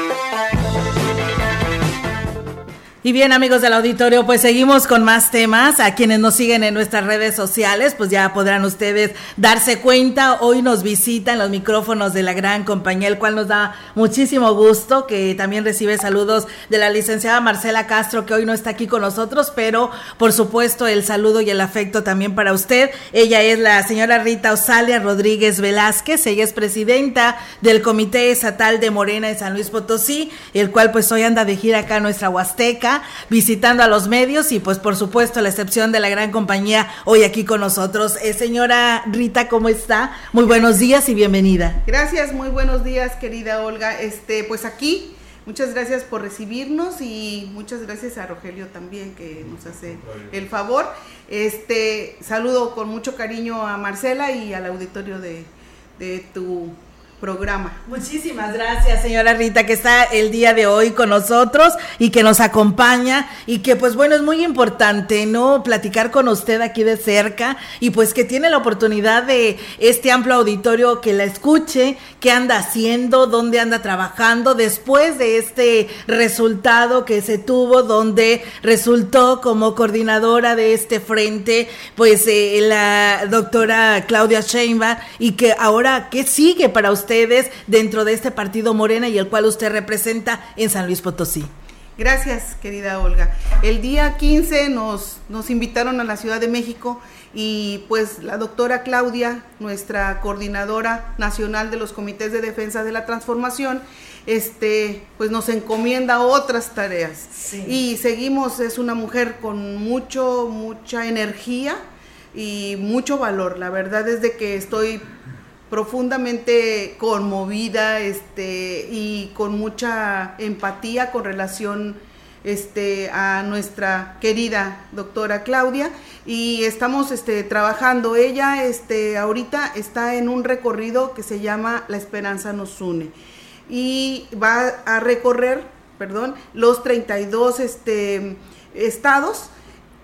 Y bien, amigos del auditorio, pues seguimos con más temas. A quienes nos siguen en nuestras redes sociales, pues ya podrán ustedes darse cuenta. Hoy nos visitan los micrófonos de la gran compañía, el cual nos da muchísimo gusto, que también recibe saludos de la licenciada Marcela Castro, que hoy no está aquí con nosotros, pero por supuesto el saludo y el afecto también para usted. Ella es la señora Rita Osalia Rodríguez Velázquez, ella es presidenta del Comité Estatal de Morena en San Luis Potosí, el cual pues hoy anda de gira acá en nuestra Huasteca visitando a los medios y pues por supuesto la excepción de la gran compañía hoy aquí con nosotros. Eh, señora Rita, ¿cómo está? Muy buenos días y bienvenida. Gracias, muy buenos días querida Olga. Este, pues aquí Muchas gracias por recibirnos y muchas gracias a Rogelio también que nos hace el favor. Este saludo con mucho cariño a Marcela y al auditorio de, de tu programa. Muchísimas gracias, señora Rita, que está el día de hoy con nosotros y que nos acompaña y que pues bueno, es muy importante, ¿no? Platicar con usted aquí de cerca y pues que tiene la oportunidad de este amplio auditorio que la escuche, qué anda haciendo, dónde anda trabajando después de este resultado que se tuvo, donde resultó como coordinadora de este frente, pues eh, la doctora Claudia Sheinbaum y que ahora, ¿qué sigue para usted? Dentro de este partido Morena y el cual usted representa en San Luis Potosí? Gracias, querida Olga. El día 15 nos, nos invitaron a la Ciudad de México y pues la doctora Claudia, nuestra coordinadora nacional de los comités de defensa de la transformación, este, pues nos encomienda otras tareas. Y seguimos, es una mujer con mucho, mucha energía y mucho valor. La verdad es de que estoy profundamente conmovida este, y con mucha empatía con relación este, a nuestra querida doctora Claudia y estamos este, trabajando. Ella este, ahorita está en un recorrido que se llama La Esperanza nos une y va a recorrer, perdón, los 32 este, estados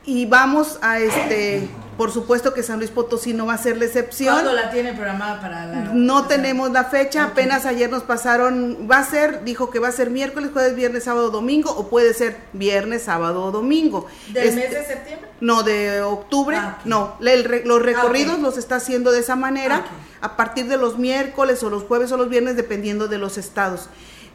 y vamos a este por supuesto que San Luis Potosí no va a ser la excepción. ¿Cuándo la tiene programada para la.? No tenemos la fecha, apenas ayer nos pasaron. Va a ser, dijo que va a ser miércoles, jueves, viernes, sábado, domingo, o puede ser viernes, sábado o domingo. ¿Del mes de septiembre? No, de octubre. Ah, no, los recorridos ah, los está haciendo de esa manera, ah, a partir de los miércoles o los jueves o los viernes, dependiendo de los estados.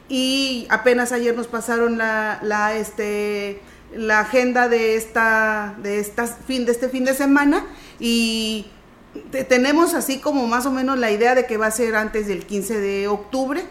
Y apenas ayer nos pasaron la, la este la agenda de esta de esta fin de este fin de semana y tenemos así como más o menos la idea de que va a ser antes del 15 de octubre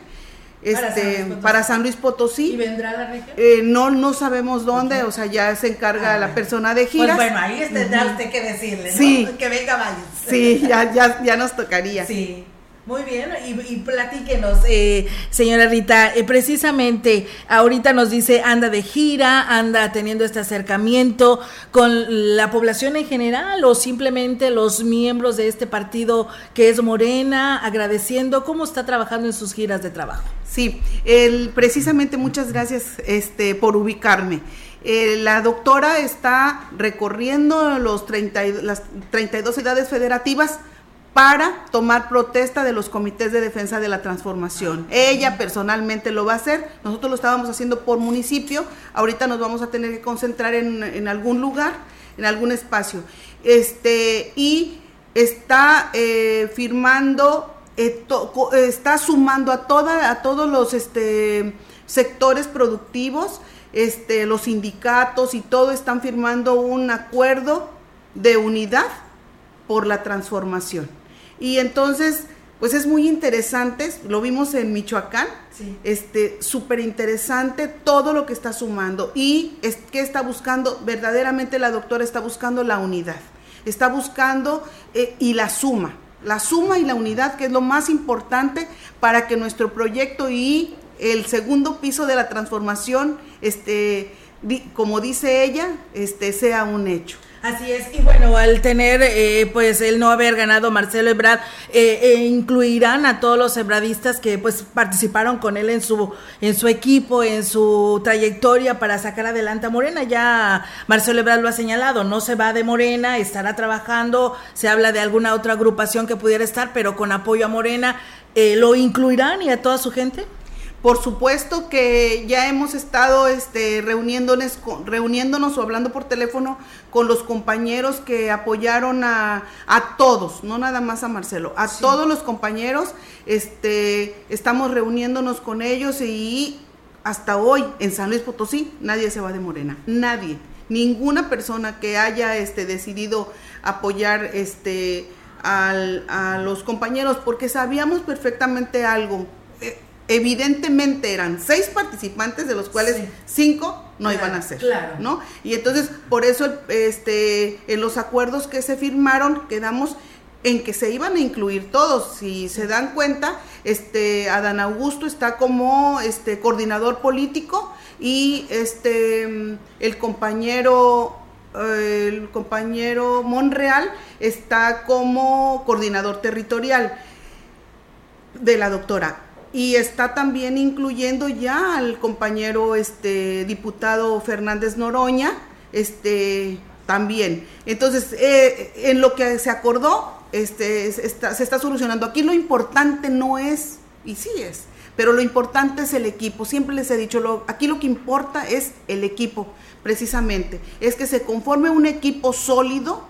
este para San Luis Potosí. ¿Y vendrá la región? Eh, no no sabemos dónde, o sea, ya se encarga ah, la persona de giras. Pues bueno, ahí tendrá usted que decirle, ¿no? Que venga vaya. Sí, ya, ya, ya nos tocaría. Sí. Muy bien, y, platíquenos, eh, señora Rita, eh, precisamente ahorita nos dice, anda de gira, anda teniendo este acercamiento con la población en general o simplemente los miembros de este partido que es Morena, agradeciendo cómo está trabajando en sus giras de trabajo. Sí, el, precisamente muchas gracias este, por ubicarme. Eh, la doctora está recorriendo los 30, las 32 ciudades federativas para tomar protesta de los comités de defensa de la transformación. Ella personalmente lo va a hacer, nosotros lo estábamos haciendo por municipio, ahorita nos vamos a tener que concentrar en, algún lugar, en algún espacio. Este, y está eh, firmando, eh, está sumando a, toda, a todos los este, sectores productivos, este, los sindicatos y todo están firmando un acuerdo de unidad por la transformación. Y entonces, pues es muy interesante, lo vimos en Michoacán, este, súper interesante todo lo que está sumando. Y es, ¿qué está buscando? Verdaderamente la doctora está buscando la unidad, está buscando eh, y la suma, la suma y la unidad, que es lo más importante para que nuestro proyecto y el segundo piso de la transformación, este, como dice ella, este, sea un hecho. Así es, y bueno, al tener, eh, pues, el no haber ganado Marcelo Ebrard, eh, eh, incluirán a todos los ebradistas que, pues, participaron con él en su, en su equipo, en su trayectoria para sacar adelante a Morena. Ya Marcelo Ebrard lo ha señalado, no se va de Morena, estará trabajando, se habla de alguna otra agrupación que pudiera estar, pero con apoyo a Morena, ¿lo incluirán y a toda su gente? Por supuesto que ya hemos estado este, reuniéndonos, reuniéndonos o hablando por teléfono con los compañeros que apoyaron a, todos, no nada más a Marcelo, a todos los compañeros. Este, estamos reuniéndonos con ellos y hasta hoy en San Luis Potosí nadie se va de Morena, nadie, ninguna persona que haya este, decidido apoyar este, a los compañeros, porque sabíamos perfectamente algo. Eh, evidentemente eran seis participantes, de los cuales cinco no iban a ser, ¿no? Y entonces, por eso, este, en los acuerdos que se firmaron, quedamos en que se iban a incluir todos. Si se dan cuenta, este, Adán Augusto está como este, coordinador político y este, el compañero el compañero Monreal está como coordinador territorial de la doctora y está también incluyendo ya al compañero este diputado Fernández Noroña, este también. Entonces, eh, en lo que se acordó, este, se está solucionando. Aquí lo importante no es, y sí es, pero lo importante es el equipo. Siempre les he dicho, lo, aquí lo que importa es el equipo, precisamente. Es que se conforme un equipo sólido,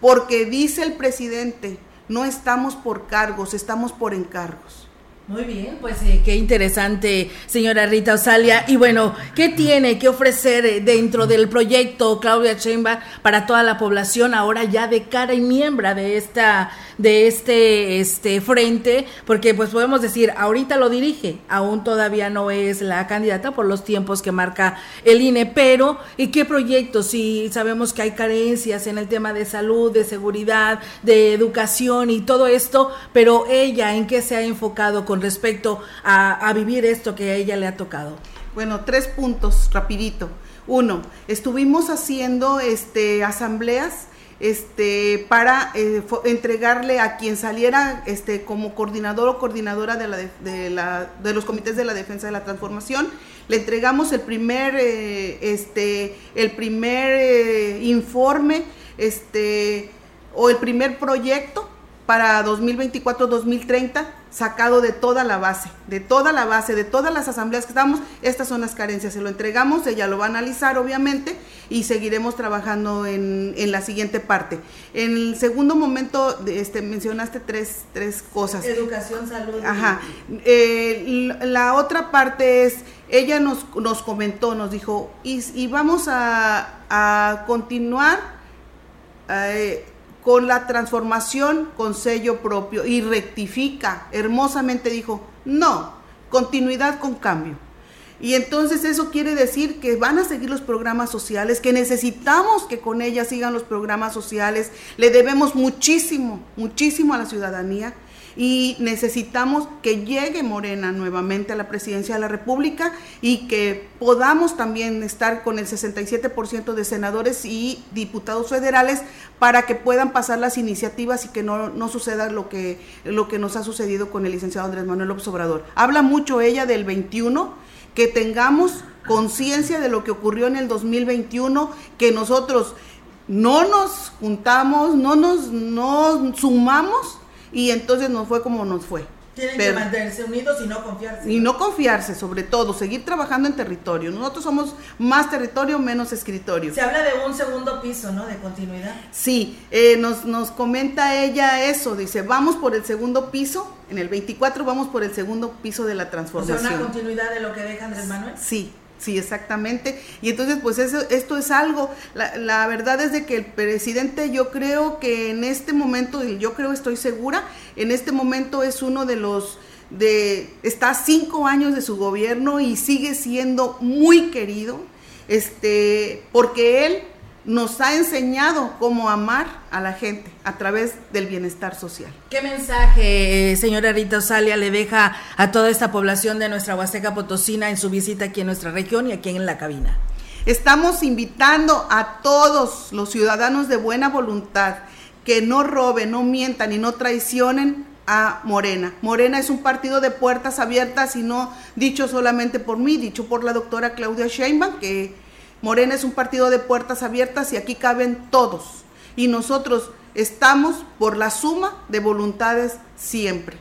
porque dice el presidente, no estamos por cargos, estamos por encargos. Muy bien, pues eh, qué interesante, señora Rita Osalia. Y bueno, ¿qué tiene que ofrecer eh, dentro del proyecto Claudia Chemba para toda la población ahora ya de cara y miembro de esta de este este frente? Porque pues podemos decir, ahorita lo dirige, aún todavía no es la candidata por los tiempos que marca el INE, pero ¿y qué proyectos? Si sabemos que hay carencias en el tema de salud, de seguridad, de educación y todo esto, pero ella en qué se ha enfocado con respecto a, vivir esto que a ella le ha tocado? Bueno, tres puntos, rapidito. Uno, estuvimos haciendo este, asambleas este, para eh, entregarle a quien saliera este, como coordinador o coordinadora de, la, de, la, de, los comités de la defensa de la transformación. Le entregamos el primer, eh, este, el primer eh, informe este, o el primer proyecto para 2024-2030 sacado de toda la base, de toda la base, de todas las asambleas que estamos, estas son las carencias, se lo entregamos, ella lo va a analizar obviamente y seguiremos trabajando en, la siguiente parte. En el segundo momento, este, mencionaste tres, tres cosas. Educación, salud. Ajá. Eh, la otra parte es, ella nos, nos comentó, nos dijo, y, vamos a, continuar. Eh, con la transformación con sello propio y rectifica. Hermosamente dijo, no, continuidad con cambio. Y entonces eso quiere decir que van a seguir los programas sociales, que necesitamos que con ella sigan los programas sociales. Le debemos muchísimo, muchísimo a la ciudadanía y necesitamos que llegue Morena nuevamente a la presidencia de la República y que podamos también estar con el 67% de senadores y diputados federales para que puedan pasar las iniciativas y que no, suceda lo que, lo que nos ha sucedido con el licenciado Andrés Manuel López Obrador. Habla mucho ella del 21, que tengamos conciencia de lo que ocurrió en el 2021, que nosotros no nos juntamos, no nos no sumamos y entonces nos fue como nos fue. Tienen que mantenerse unidos y no confiarse. Y no confiarse, sobre todo, seguir trabajando en territorio. Nosotros somos más territorio, menos escritorio. Se habla de un segundo piso, ¿no? De continuidad. Sí, eh, nos, nos comenta ella eso, dice, vamos por el segundo piso, en el 24 vamos por el segundo piso de la transformación. O sea, una continuidad de lo que deja Andrés Manuel. Sí, Sí, exactamente. Y entonces, pues eso, esto es algo, la, la, verdad es de que el presidente yo creo que en este momento, yo creo, estoy segura, en este momento es uno de los, de, está cinco años de su gobierno y sigue siendo muy querido, este, porque él nos ha enseñado cómo amar a la gente a través del bienestar social. ¿Qué mensaje, señora Rita Osalia, le deja a toda esta población de nuestra Huasteca Potosina en su visita aquí en nuestra región y aquí en la cabina? Estamos invitando a todos los ciudadanos de buena voluntad que no roben, no mientan y no traicionen a Morena. Morena es un partido de puertas abiertas y no dicho solamente por mí, dicho por la doctora Claudia Sheinbaum, que Morena es un partido de puertas abiertas y aquí caben todos. Y nosotros estamos por la suma de voluntades siempre.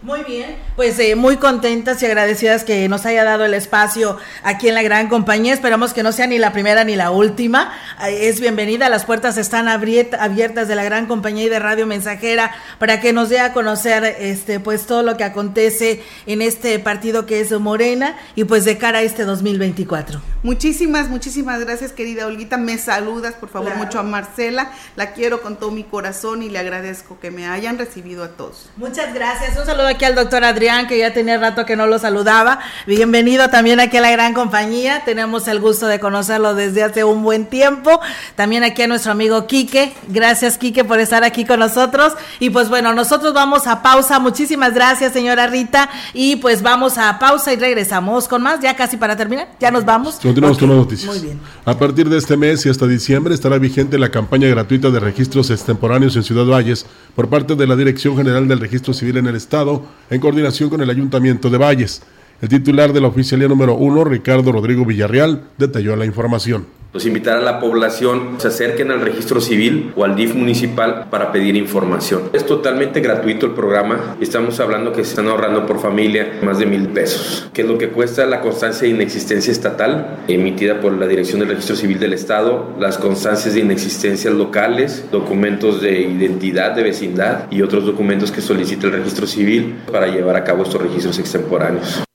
Muy bien, pues eh, muy contentas y agradecidas que nos haya dado el espacio aquí en la gran compañía. Esperamos que no sea ni la primera ni la última. Es bienvenida, las puertas están abiertas de la gran compañía y de Radio Mensajera para que nos dé a conocer este pues todo lo que acontece en este partido que es Morena y pues de cara a este 2024. Muchísimas, muchísimas gracias querida Olguita. Me saludas por favor mucho a Marcela. La quiero con todo mi corazón y le agradezco que me hayan recibido a todos. Muchas gracias. Un saludo aquí al doctor Adrián, que ya tenía rato que no lo saludaba. Bienvenido también aquí a la gran compañía. Tenemos el gusto de conocerlo desde hace un buen tiempo. También aquí a nuestro amigo Quique. Gracias, Quique, por estar aquí con nosotros. Y pues bueno, nosotros vamos a pausa. Muchísimas gracias, señora Rita. Y pues vamos a pausa y regresamos con más. Ya casi para terminar. Ya nos vamos. Continuamos con las noticias. Muy bien. A partir de este mes y hasta diciembre estará vigente la campaña gratuita de registros extemporáneos en Ciudad Valles por parte de la Dirección General del Registro Civil en el Estado en coordinación con el Ayuntamiento de Valles. El titular de la oficialía número uno, Ricardo Rodrigo Villarreal, detalló la información. Los invitar a la población se acerquen al registro civil o al DIF municipal para pedir información. Es totalmente gratuito el programa. Estamos hablando que se están ahorrando por familia más de mil pesos, que es lo que cuesta la constancia de inexistencia estatal emitida por la Dirección del Registro Civil del Estado, las constancias de inexistencias locales, documentos de identidad de vecindad y otros documentos que solicita el registro civil para llevar a cabo estos registros extemporáneos.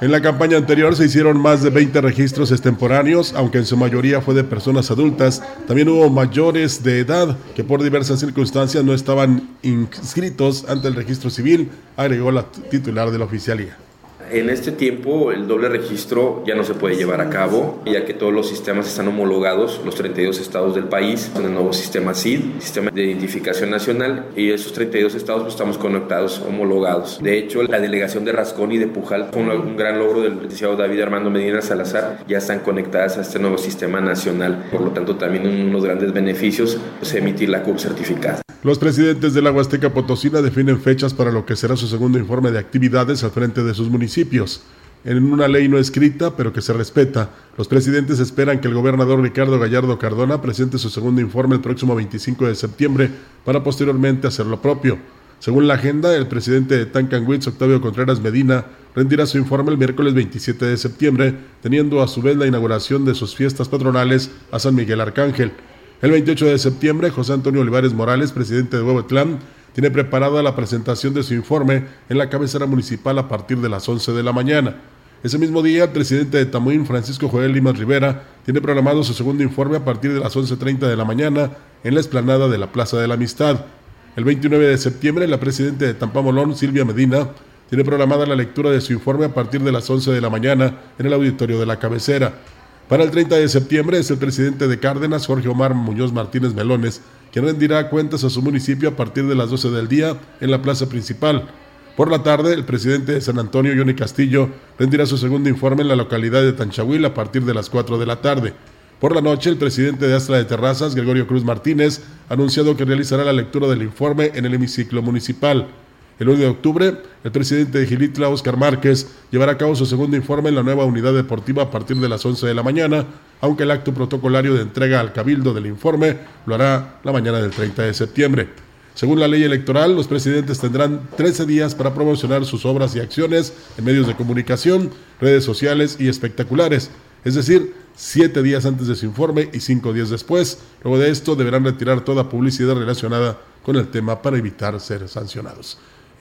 En la campaña anterior se hicieron más de 20 registros extemporáneos, aunque en su mayoría fue de personas adultas. También hubo mayores de edad que por diversas circunstancias no estaban inscritos ante el registro civil, agregó la titular de la oficialía. En este tiempo el doble registro ya no se puede llevar a cabo, ya que todos los sistemas están homologados, los 32 estados del país, con el nuevo sistema CID, Sistema de Identificación Nacional, y esos 32 estados pues, estamos conectados, homologados. De hecho, la delegación de Rascón y de Pujal fue un, gran logro del licenciado David Armando Medina Salazar, ya están conectadas a este nuevo sistema nacional. Por lo tanto, también unos grandes beneficios es pues, emitir la CUR certificada. Los presidentes de la Huasteca Potosina definen fechas para lo que será su segundo informe de actividades al frente de sus municipios. En una ley no escrita, pero que se respeta, los presidentes esperan que el gobernador Ricardo Gallardo Cardona presente su segundo informe el próximo 25 de septiembre para posteriormente hacer lo propio. Según la agenda, el presidente de Tancanwitz, Octavio Contreras Medina, rendirá su informe el miércoles 27 de septiembre, teniendo a su vez la inauguración de sus fiestas patronales a San Miguel Arcángel. El 28 de septiembre, José Antonio Olivares Morales, presidente de Huehuetlán, tiene preparada la presentación de su informe en la cabecera municipal a partir de las 11 de la mañana. Ese mismo día, el presidente de Tamuín, Francisco Joel Limas Rivera, tiene programado su segundo informe a partir de las 11.30 de la mañana en la explanada de la Plaza de la Amistad. El 29 de septiembre, la presidenta de Tampamolón, Silvia Medina, tiene programada la lectura de su informe a partir de las 11 de la mañana en el auditorio de la cabecera. Para el 30 de septiembre es el presidente de Cárdenas, Jorge Omar Muñoz Martínez Melones, rendirá cuentas a su municipio a partir de las 12 del día en la plaza principal. Por la tarde, el presidente de San Antonio, Johnny Castillo, rendirá su segundo informe en la localidad de Tanchahuil a partir de las 4 de la tarde. Por la noche, el presidente de Astra de Terrazas, Gregorio Cruz Martínez, ha anunciado que realizará la lectura del informe en el hemiciclo municipal. El 1 de octubre, el presidente de Gilitla, Oscar Márquez, llevará a cabo su segundo informe en la nueva unidad deportiva a partir de las 11 de la mañana, aunque el acto protocolario de entrega al cabildo del informe lo hará la mañana del 30 de septiembre. Según la ley electoral, los presidentes tendrán 13 días para promocionar sus obras y acciones en medios de comunicación, redes sociales y espectaculares, es decir, 7 días antes de su informe y 5 días después. Luego de esto deberán retirar toda publicidad relacionada con el tema para evitar ser sancionados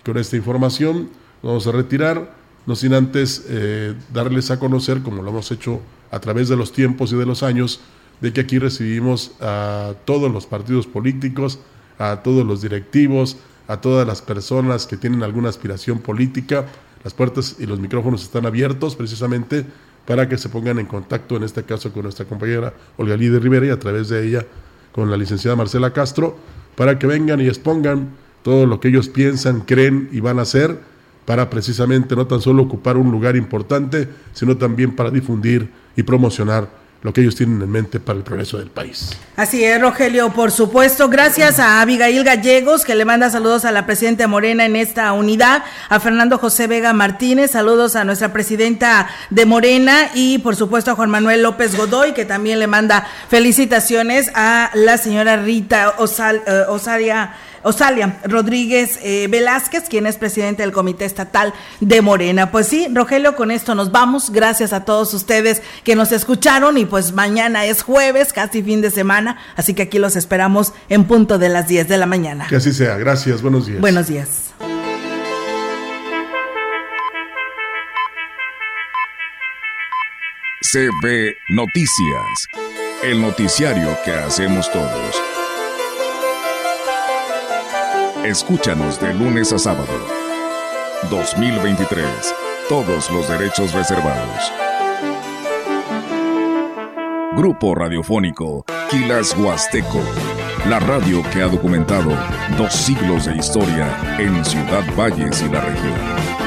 con esta información vamos a retirar, no sin antes eh, darles a conocer, como lo hemos hecho a través de los tiempos y de los años, de que aquí recibimos a todos los partidos políticos, a todos los directivos, a todas las personas que tienen alguna aspiración política. Las puertas y los micrófonos están abiertos precisamente para que se pongan en contacto, en este caso con nuestra compañera Olga Líder Rivera y a través de ella con la licenciada Marcela Castro, para que vengan y expongan todo lo que ellos piensan, creen y van a hacer para precisamente no tan solo ocupar un lugar importante, sino también para difundir y promocionar lo que ellos tienen en mente para el progreso del país. Así es, Rogelio, por supuesto. Gracias a Abigail Gallegos, que le manda saludos a la presidenta Morena en esta unidad, a Fernando José Vega Martínez, saludos a nuestra presidenta de Morena y por supuesto a Juan Manuel López Godoy, que también le manda felicitaciones a la señora Rita Osal, eh, Osaria Osalia Rodríguez eh, Velázquez, quien es presidente del Comité Estatal de Morena. Pues sí, Rogelio, con esto nos vamos. Gracias a todos ustedes que nos escucharon y pues mañana es jueves, casi fin de semana, así que aquí los esperamos en punto de las 10 de la mañana. Que así sea. Gracias. Buenos días. Buenos días. CB Noticias, el noticiario que hacemos todos. Escúchanos de lunes a sábado. 2023. Todos los derechos reservados. Grupo Radiofónico Quilas Huasteco. La radio que ha documentado dos siglos de historia en Ciudad Valles y la región.